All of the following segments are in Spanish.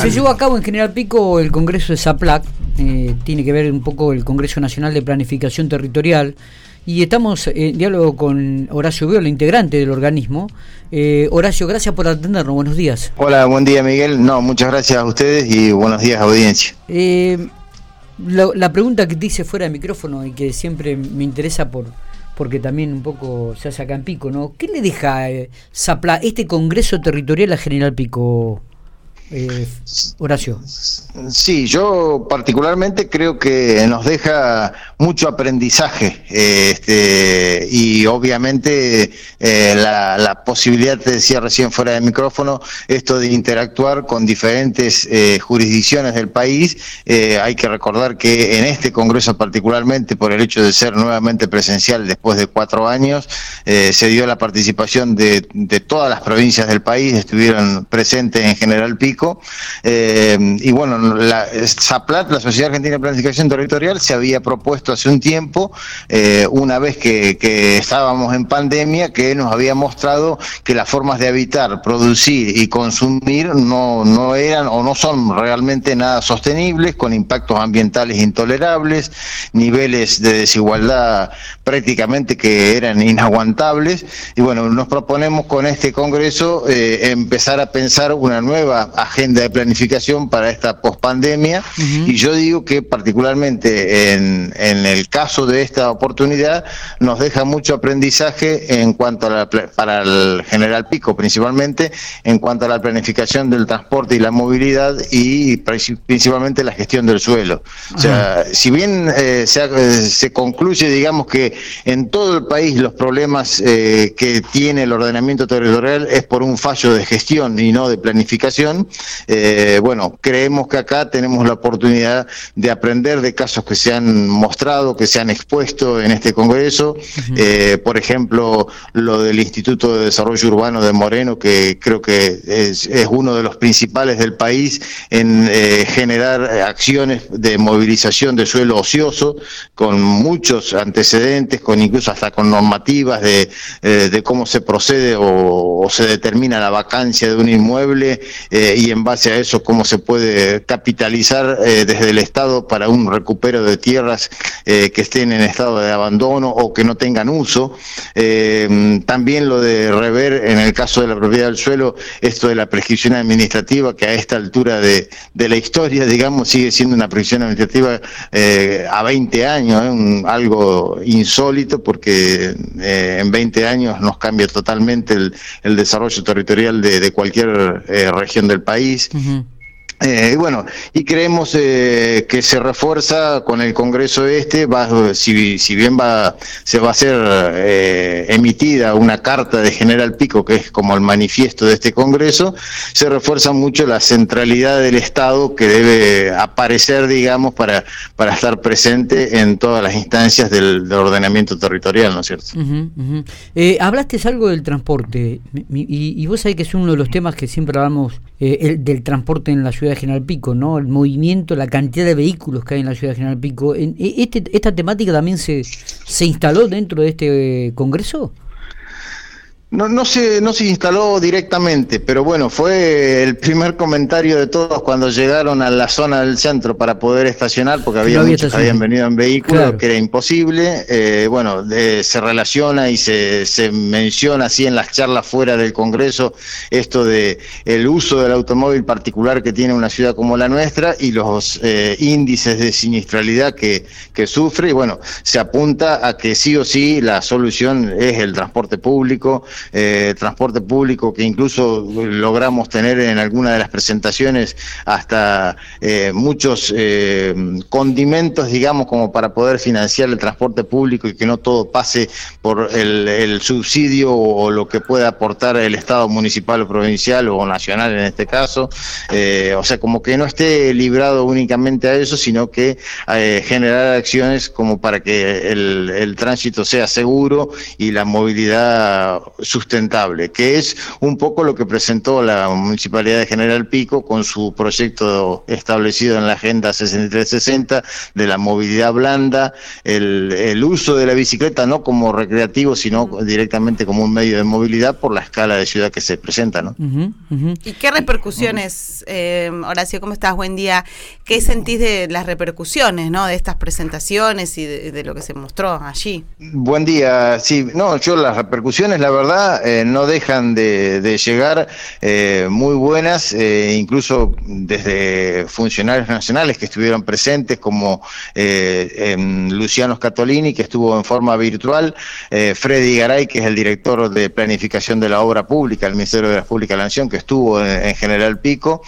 Se llevó a cabo en General Pico el Congreso de ZAPLAC, eh, tiene que ver un poco el Congreso Nacional de Planificación Territorial, y estamos en diálogo con Horacio Viola, integrante del organismo. Eh, Horacio, gracias por atendernos, buenos días. Hola, buen día Miguel. No, muchas gracias a ustedes y buenos días audiencia. Eh, la, pregunta que te hice fuera de micrófono y que siempre me interesa por porque también un poco se hace acá en Pico, ¿no? ¿Qué le deja eh, este Congreso Territorial a General Pico? Eh, Horacio. Sí, yo particularmente creo que nos deja mucho aprendizaje eh, este, y obviamente eh, la, posibilidad, te decía recién fuera del micrófono, esto de interactuar con diferentes eh, jurisdicciones del país. hay que recordar que en este Congreso particularmente, por el hecho de ser nuevamente presencial después de cuatro años, se dio la participación de, de todas las provincias del país, estuvieron presentes en General Pico eh, y bueno, la SAPLAT, la Sociedad Argentina de Planificación Territorial, se había propuesto hace un tiempo, eh, una vez que, estábamos en pandemia, que nos había mostrado que las formas de habitar, producir y consumir no, no eran o no son realmente nada sostenibles, con impactos ambientales intolerables, niveles de desigualdad prácticamente que eran inaguantables. Y bueno, nos proponemos con este Congreso eh, empezar a pensar una nueva agenda de planificación para esta pospandemia y yo digo que particularmente en, en, el caso de esta oportunidad nos deja mucho aprendizaje en cuanto a la, para el General Pico principalmente en cuanto a la planificación del transporte y la movilidad y principalmente la gestión del suelo. O sea, si bien eh, se, se, concluye, digamos que en todo el país los problemas eh, que tiene el ordenamiento territorial es por un fallo de gestión y no de planificación, eh, bueno, creemos que acá tenemos la oportunidad de aprender de casos que se han mostrado, que se han expuesto en este Congreso. Eh, por ejemplo, lo del Instituto de Desarrollo Urbano de Moreno, que creo que es, uno de los principales del país en eh, generar acciones de movilización de suelo ocioso, con muchos antecedentes, con incluso hasta con normativas de, de cómo se procede o, o, se determina la vacancia de un inmueble y en base a eso cómo se puede capitalizar eh, desde el Estado para un recupero de tierras eh, que estén en estado de abandono o que no tengan uso. Eh, también lo de rever, en el caso de la propiedad del suelo, esto de la prescripción administrativa, que a esta altura de, la historia, digamos, sigue siendo una prescripción administrativa a 20 años, algo insólito porque en 20 años nos cambia totalmente el, desarrollo territorial de cualquier región del país. Eh, bueno, y creemos eh, que se refuerza con el Congreso este, va, si, si bien va, se va a hacer eh, emitida una carta de General Pico, que es como el manifiesto de este Congreso, se refuerza mucho la centralidad del Estado que debe aparecer, digamos, para, para estar presente en todas las instancias del, ordenamiento territorial, ¿no es cierto? hablaste algo del transporte, y, y, vos sabés que es uno de los temas que siempre hablamos, el, del transporte en la ciudad de General Pico, ¿no? El movimiento, la cantidad de vehículos que hay en la ciudad de General Pico. E, este, ¿Esta temática también se, se instaló dentro de este congreso? No, no, se, no se instaló directamente, pero bueno, fue el primer comentario de todos cuando llegaron a la zona del centro para poder estacionar, porque había, muchos que habían venido en vehículos, que era imposible. Eh, bueno, se relaciona y se, se, menciona así en las charlas fuera del Congreso esto de el uso del automóvil particular que tiene una ciudad como la nuestra y los eh, índices de siniestralidad que, que sufre. Y bueno, se apunta a que sí o sí la solución es el transporte público eh, transporte público que incluso logramos tener en alguna de las presentaciones hasta eh, muchos eh, condimentos, digamos, como para poder financiar el transporte público y que no todo pase por el, subsidio o, lo que pueda aportar el Estado municipal o provincial o nacional en este caso. o sea, como que no esté librado únicamente a eso, sino que generar acciones como para que el tránsito sea seguro y la movilidad sustentable, que es un poco lo que presentó la Municipalidad de General Pico con su proyecto establecido en la Agenda 6360 de la movilidad blanda, el, el uso de la bicicleta no como recreativo, sino directamente como un medio de movilidad por la escala de ciudad que se presenta. ¿no? ¿Y qué repercusiones, eh, Horacio, cómo estás? Buen día. ¿Qué sentís de las repercusiones ¿no? de estas presentaciones y de, lo que se mostró allí? Buen día. Sí, no, yo las repercusiones, la verdad, eh, no dejan de, llegar eh, muy buenas, eh, incluso desde funcionarios nacionales que estuvieron presentes, como Luciano Scatolini, que estuvo en forma virtual, Freddy Garay, que es el director de planificación de la obra pública, el Ministerio de la Pública de la Nación, que estuvo en, General Pico,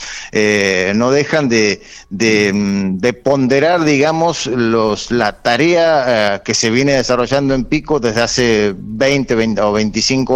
no dejan de, de, ponderar, digamos, los, la tarea que se viene desarrollando en Pico desde hace 20, 20 o 25 años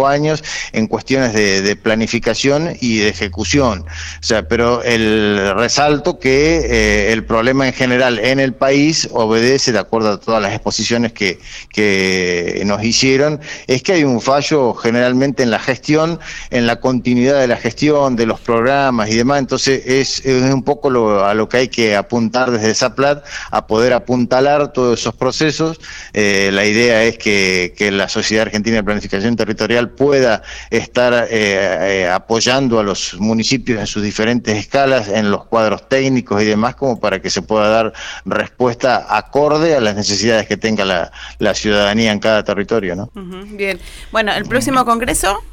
en cuestiones de, planificación y de ejecución. O sea, pero el resalto que eh, el problema en general en el país obedece, de acuerdo a todas las exposiciones que, que nos hicieron, es que hay un fallo generalmente en la gestión, en la continuidad de la gestión, de los programas y demás. Entonces es, un poco a lo que hay que apuntar desde Zaplat, a poder apuntalar todos esos procesos. Eh, la idea es que, que la Sociedad Argentina de Planificación Territorial pueda estar eh, eh, apoyando a los municipios en sus diferentes escalas, en los cuadros técnicos y demás, como para que se pueda dar respuesta acorde a las necesidades que tenga la, la ciudadanía en cada territorio. ¿no? bien, bueno, el próximo Congreso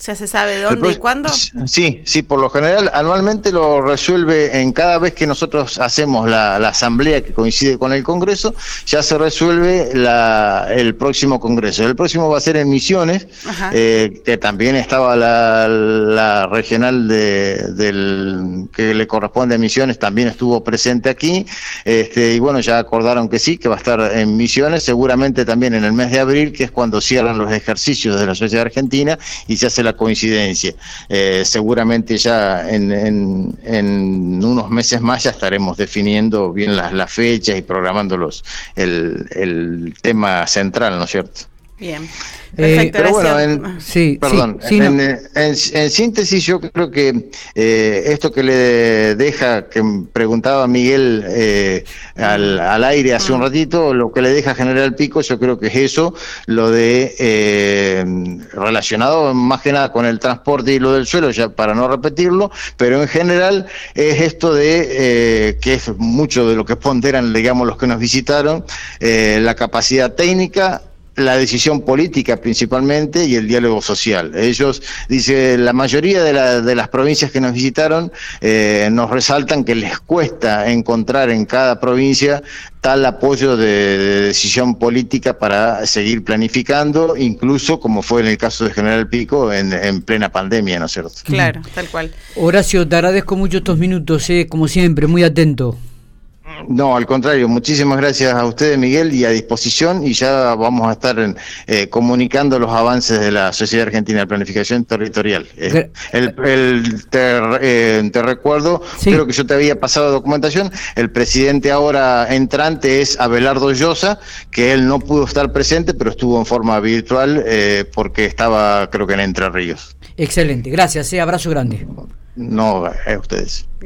¿Ya se sabe dónde y cuándo? Sí, sí, por lo general anualmente lo resuelve en cada vez que nosotros hacemos la, asamblea que coincide con el Congreso, ya se resuelve la, el próximo Congreso. El próximo va a ser en Misiones, eh, que también estaba la, regional de, del que le corresponde a Misiones, también estuvo presente aquí, este, y bueno, ya acordaron que sí, que va a estar en Misiones, seguramente también en el mes de abril, que es cuando cierran los ejercicios de la Sociedad Argentina y se hace la coincidencia. Eh, seguramente ya en, en, unos meses más ya estaremos definiendo bien las, las fechas y programando los, el, el tema central, ¿no es cierto? Bien. Eh, pero bueno, en, sí, perdón, en, síntesis yo creo que eh, esto que le deja, que preguntaba Miguel eh, al, al, aire hace un mm. ratito, lo que le deja General Pico, yo creo que es eso, lo de relacionado más que nada con el transporte y lo del suelo, ya para no repetirlo, pero en general es esto de, que es mucho de lo que ponderan, digamos, los que nos visitaron, la capacidad técnica, la decisión política principalmente y el diálogo social. Ellos, dice, la mayoría de, de las provincias que nos visitaron eh, nos resaltan que les cuesta encontrar en cada provincia tal apoyo de, decisión política para seguir planificando, incluso como fue en el caso de General Pico en, en plena pandemia, ¿no es cierto? Claro, tal cual. Horacio, te agradezco mucho estos minutos, eh, como siempre, muy atento. No, al contrario, muchísimas gracias a ustedes, Miguel, y a disposición, y ya vamos a estar eh, comunicando los avances de la Sociedad Argentina de Planificación Territorial. Eh, el, eh, te, recuerdo, creo que yo te había pasado documentación, el presidente ahora entrante es Abelardo Llosa, que él no pudo estar presente, pero estuvo en forma virtual porque estaba, creo que en Entre Ríos. Excelente, gracias, abrazo grande. No, a ustedes.